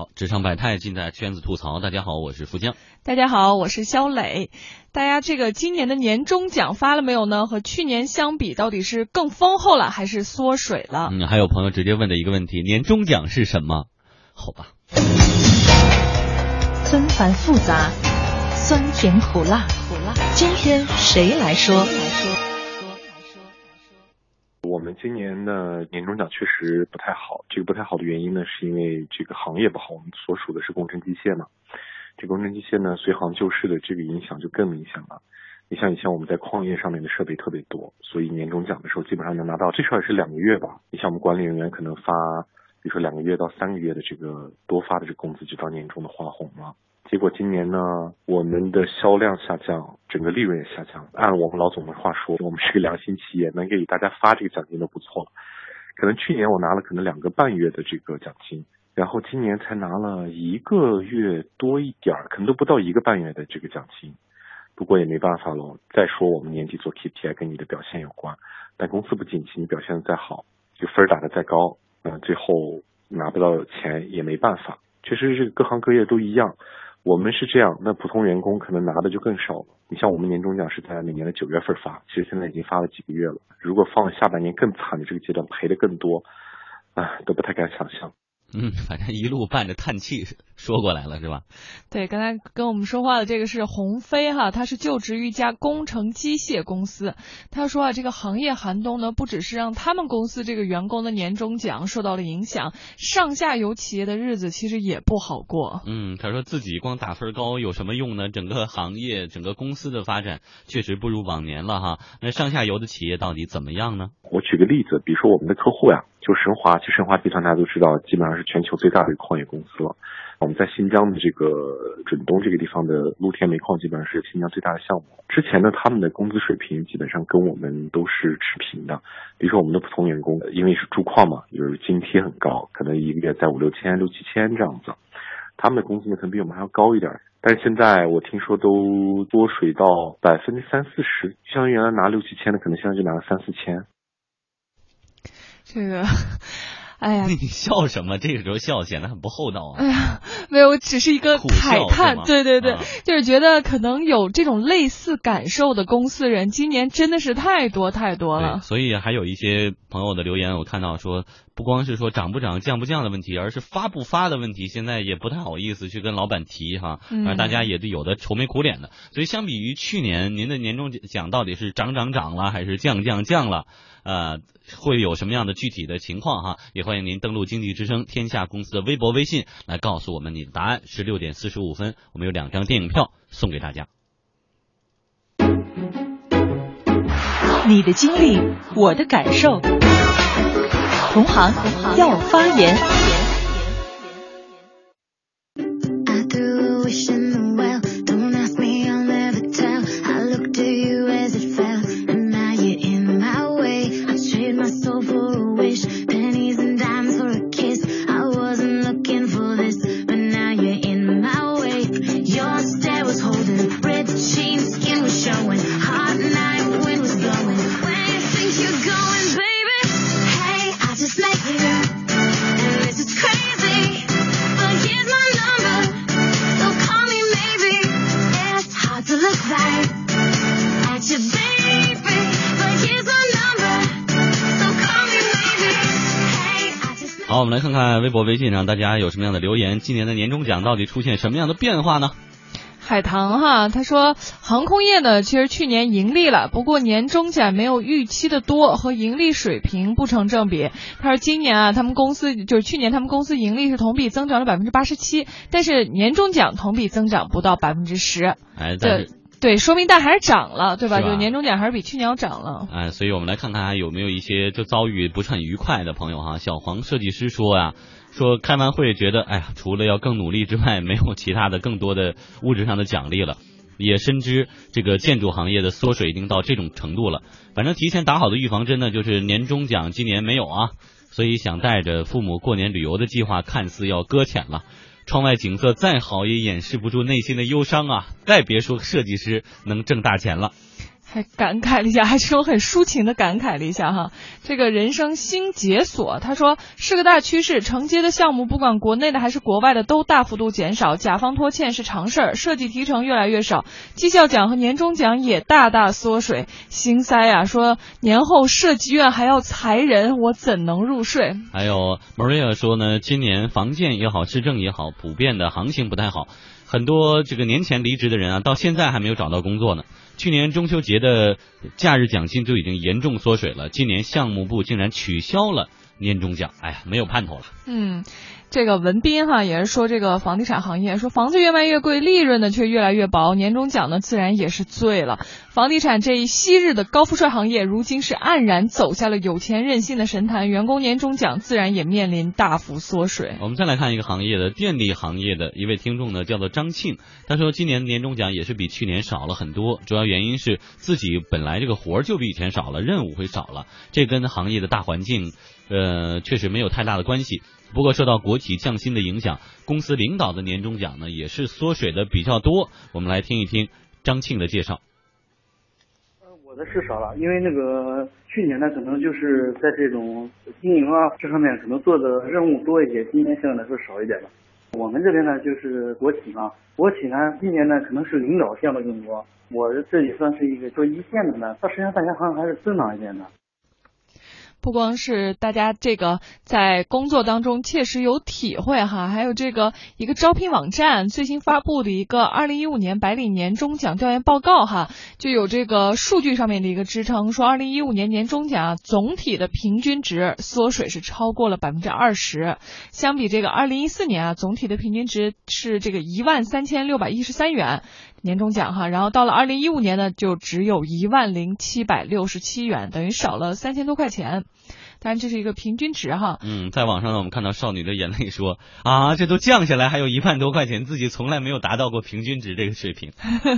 好，职场百态尽在圈子吐槽。大家好，我是富江。大家好，我是肖磊。大家这个今年的年终奖发了没有呢？和去年相比，到底是更丰厚了还是缩水了？嗯，还有朋友直接问的一个问题：年终奖是什么？好吧。纷繁复杂，酸甜苦辣，苦辣。今天谁来说？我们今年的年终奖确实不太好，这个不太好的原因呢，是因为这个行业不好。我们所属的是工程机械嘛，这工程机械呢，随行就市的这个影响就更明显了。你像以前我们在矿业上面的设备特别多，所以年终奖的时候基本上能拿到，最少也是两个月吧。你像我们管理人员可能发，比如说两个月到三个月的这个多发的这个工资，就到年终的花红了。结果今年呢，我们的销量下降，整个利润也下降。按我们老总的话说，我们是个良心企业，能给大家发这个奖金都不错了。可能去年我拿了可能两个半月的这个奖金，然后今年才拿了一个月多一点儿，可能都不到一个半月的这个奖金。不过也没办法喽。再说我们年底做 KPI 跟你的表现有关，但公司不景气，你表现的再好，就分打的再高，嗯，最后拿不到钱也没办法。确实，这个各行各业都一样。我们是这样，那普通员工可能拿的就更少了。你像我们年终奖是在每年的九月份发，其实现在已经发了几个月了。如果放下半年更惨的这个阶段，赔的更多，啊，都不太敢想象。嗯，反正一路伴着叹气说过来了，是吧？对，刚才跟我们说话的这个是鸿飞哈，他是就职于一家工程机械公司。他说啊，这个行业寒冬呢，不只是让他们公司这个员工的年终奖受到了影响，上下游企业的日子其实也不好过。嗯，他说自己光打分高有什么用呢？整个行业、整个公司的发展确实不如往年了哈。那上下游的企业到底怎么样呢？我举个例子，比如说我们的客户呀，就神华，其实神华集团大家都知道，基本上是全球最大的一个矿业公司了。我们在新疆的这个准东这个地方的露天煤矿，基本上是新疆最大的项目。之前呢，他们的工资水平基本上跟我们都是持平的。比如说我们的普通员工，因为是驻矿嘛，就是津贴很高，可能一个月在五六千、六七千这样子。他们的工资呢，可能比我们还要高一点。但是现在我听说都多水到百分之三四十，相当于原来拿六七千的，可能现在就拿了三四千。这个。哎呀，你笑什么？这个时候笑显得很不厚道啊！哎呀，没有，只是一个慨叹。对对对，就是觉得可能有这种类似感受的公司人，今年真的是太多太多了。所以还有一些朋友的留言，我看到说，不光是说涨不涨、降不降的问题，而是发不发的问题，现在也不太好意思去跟老板提哈，而大家也有的愁眉苦脸的。所以相比于去年，您的年终奖到底是涨涨涨了，还是降降降了？呃，会有什么样的具体的情况哈？也欢迎您登录经济之声天下公司的微博、微信来告诉我们你的答案。十六点四十五分，我们有两张电影票送给大家。你的经历，我的感受，同行要发言。好，我们来看看微博、微信上大家有什么样的留言。今年的年终奖到底出现什么样的变化呢？海棠哈，他说航空业呢，其实去年盈利了，不过年终奖没有预期的多，和盈利水平不成正比。他说今年啊，他们公司就是去年他们公司盈利是同比增长了百分之八十七，但是年终奖同比增长不到百分之十。哎，对。对，说明但还是涨了，对吧？就年终奖还是比去年要涨了。哎，所以我们来看看有没有一些就遭遇不是很愉快的朋友哈。小黄设计师说呀，说开完会觉得，哎呀，除了要更努力之外，没有其他的更多的物质上的奖励了。也深知这个建筑行业的缩水已经到这种程度了。反正提前打好的预防针呢，就是年终奖今年没有啊，所以想带着父母过年旅游的计划看似要搁浅了。窗外景色再好，也掩饰不住内心的忧伤啊！再别说设计师能挣大钱了。还感慨了一下，还是我很抒情的感慨了一下哈。这个人生新解锁，他说是个大趋势，承接的项目不管国内的还是国外的都大幅度减少，甲方拖欠是常事儿，设计提成越来越少，绩效奖和年终奖也大大缩水，心塞呀。说年后设计院还要裁人，我怎能入睡？还有 Maria 说呢，今年房建也好，市政也好，普遍的行情不太好，很多这个年前离职的人啊，到现在还没有找到工作呢。去年中秋节的假日奖金就已经严重缩水了，今年项目部竟然取消了年终奖，哎呀，没有盼头了。嗯。这个文斌哈也是说，这个房地产行业说房子越卖越贵，利润呢却越来越薄，年终奖呢自然也是醉了。房地产这一昔日的高富帅行业，如今是黯然走下了有钱任性的神坛，员工年终奖自然也面临大幅缩水。我们再来看一个行业的电力行业的一位听众呢，叫做张庆，他说今年年终奖也是比去年少了很多，主要原因是自己本来这个活儿就比以前少了，任务会少了，这跟行业的大环境呃确实没有太大的关系。不过受到国企降薪的影响，公司领导的年终奖呢也是缩水的比较多。我们来听一听张庆的介绍。我的是少了，因为那个去年呢可能就是在这种经营啊这方面可能做的任务多一些，今年相对来说少一点了。我们这边呢就是国企嘛，国企呢今年呢可能是领导降的更多，我这也算是一个做一线的呢，它实际上大家好像还是增长一点的。不光是大家这个在工作当中切实有体会哈，还有这个一个招聘网站最新发布的一个二零一五年白领年终奖调研报告哈，就有这个数据上面的一个支撑，说二零一五年年终奖总体的平均值缩水是超过了百分之二十，相比这个二零一四年啊，总体的平均值是这个一万三千六百一十三元。年终奖哈，然后到了二零一五年呢，就只有一万零七百六十七元，等于少了三千多块钱。当然这是一个平均值哈。嗯，在网上呢，我们看到少女的眼泪说啊，这都降下来还有一万多块钱，自己从来没有达到过平均值这个水平。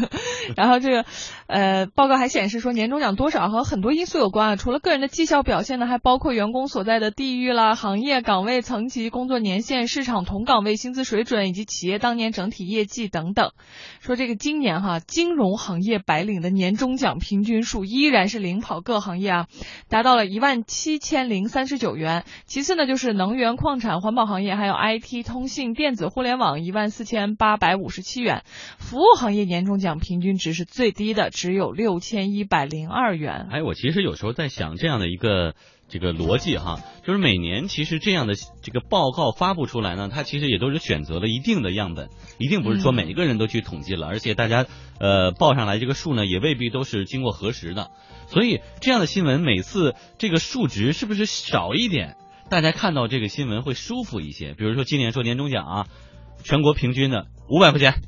然后这个呃报告还显示说，年终奖多少和很多因素有关啊，除了个人的绩效表现呢，还包括员工所在的地域啦、行业岗位层级、工作年限、市场同岗位薪资水准以及企业当年整体业绩等等。说这个今年哈，金融行业白领的年终奖平均数依然是领跑各行业啊，达到了一万七千。零三十九元，其次呢就是能源、矿产、环保行业，还有 IT、通信、电子、互联网一万四千八百五十七元，服务行业年终奖平均值是最低的，只有六千一百零二元。哎，我其实有时候在想这样的一个这个逻辑哈，就是每年其实这样的这个报告发布出来呢，它其实也都是选择了一定的样本，一定不是说每一个人都去统计了，而且大家呃报上来这个数呢，也未必都是经过核实的。所以这样的新闻，每次这个数值是不是少一点，大家看到这个新闻会舒服一些？比如说今年说年终奖啊，全国平均的五百块钱，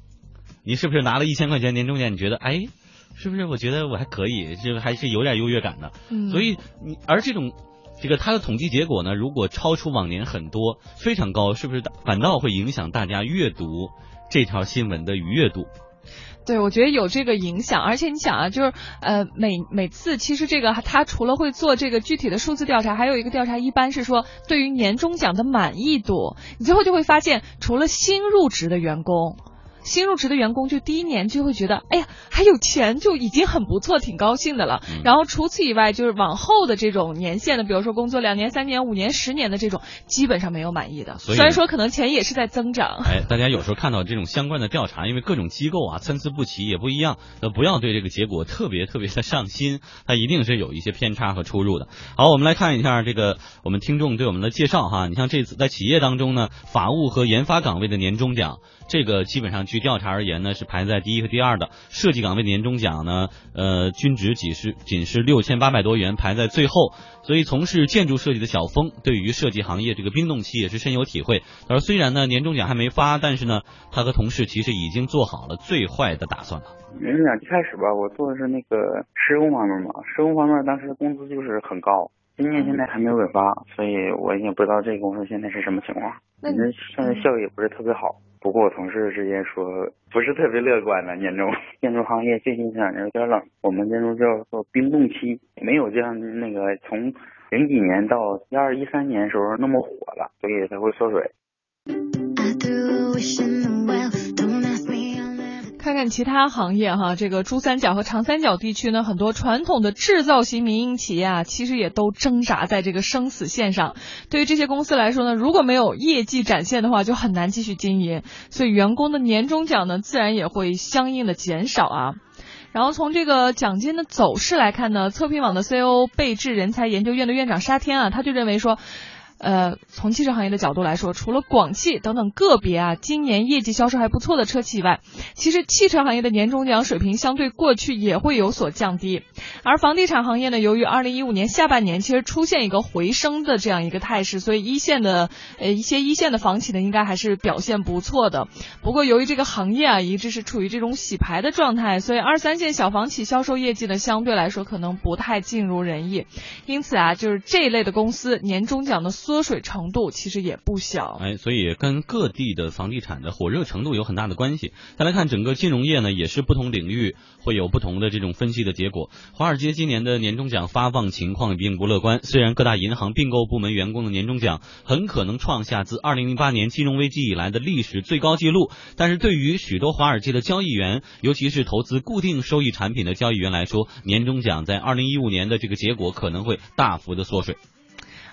你是不是拿了一千块钱年终奖？你觉得哎，是不是？我觉得我还可以，这个还是有点优越感的。所以你而这种这个它的统计结果呢，如果超出往年很多，非常高，是不是反倒会影响大家阅读这条新闻的愉悦度？对，我觉得有这个影响，而且你想啊，就是呃，每每次其实这个他除了会做这个具体的数字调查，还有一个调查一般是说对于年终奖的满意度，你最后就会发现，除了新入职的员工。新入职的员工就第一年就会觉得，哎呀，还有钱就已经很不错，挺高兴的了。然后除此以外，就是往后的这种年限的，比如说工作两年、三年、五年、十年的这种，基本上没有满意的。虽然说可能钱也是在增长。哎，大家有时候看到这种相关的调查，因为各种机构啊参差不齐，也不一样，那不要对这个结果特别特别的上心，它一定是有一些偏差和出入的。好，我们来看一下这个我们听众对我们的介绍哈。你像这次在企业当中呢，法务和研发岗位的年终奖。这个基本上据调查而言呢，是排在第一和第二的。设计岗位年终奖呢，呃，均值仅是仅是六千八百多元，排在最后。所以从事建筑设计的小峰对于设计行业这个冰冻期也是深有体会。他说，虽然呢年终奖还没发，但是呢，他和同事其实已经做好了最坏的打算了。年终奖一开始吧，我做的是那个施工方面嘛，施工方面当时工资就是很高。今年现在还没有尾发，所以我也不知道这个公司现在是什么情况。那现在效益也不是特别好。不过我同事之间说不是特别乐观的年终。建筑行业最近这两年有点冷，我们建筑叫做冰冻期，没有这样那个从零几年到一二一三年时候那么火了，所以才会缩水。看看其他行业哈，这个珠三角和长三角地区呢，很多传统的制造型民营企业啊，其实也都挣扎在这个生死线上。对于这些公司来说呢，如果没有业绩展现的话，就很难继续经营，所以员工的年终奖呢，自然也会相应的减少啊。然后从这个奖金的走势来看呢，测评网的 CEO 贝智人才研究院的院长沙天啊，他就认为说。呃，从汽车行业的角度来说，除了广汽等等个别啊今年业绩销售还不错的车企以外，其实汽车行业的年终奖水平相对过去也会有所降低。而房地产行业呢，由于二零一五年下半年其实出现一个回升的这样一个态势，所以一线的呃一些一线的房企呢，应该还是表现不错的。不过由于这个行业啊一直是处于这种洗牌的状态，所以二三线小房企销售业绩呢相对来说可能不太尽如人意。因此啊，就是这一类的公司年终奖的缩。水程度其实也不小，哎，所以跟各地的房地产的火热程度有很大的关系。再来看整个金融业呢，也是不同领域会有不同的这种分析的结果。华尔街今年的年终奖发放情况并不乐观，虽然各大银行并购部门员工的年终奖很可能创下自2008年金融危机以来的历史最高纪录，但是对于许多华尔街的交易员，尤其是投资固定收益产品的交易员来说，年终奖在2015年的这个结果可能会大幅的缩水。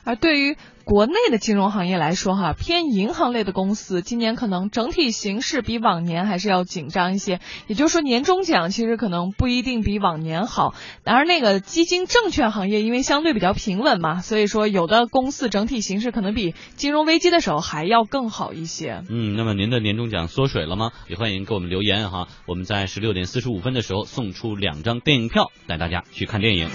而对于国内的金融行业来说，哈，偏银行类的公司今年可能整体形势比往年还是要紧张一些。也就是说，年终奖其实可能不一定比往年好。然而那个基金证券行业因为相对比较平稳嘛，所以说有的公司整体形势可能比金融危机的时候还要更好一些。嗯，那么您的年终奖缩水了吗？也欢迎给我们留言哈。我们在十六点四十五分的时候送出两张电影票，带大家去看电影。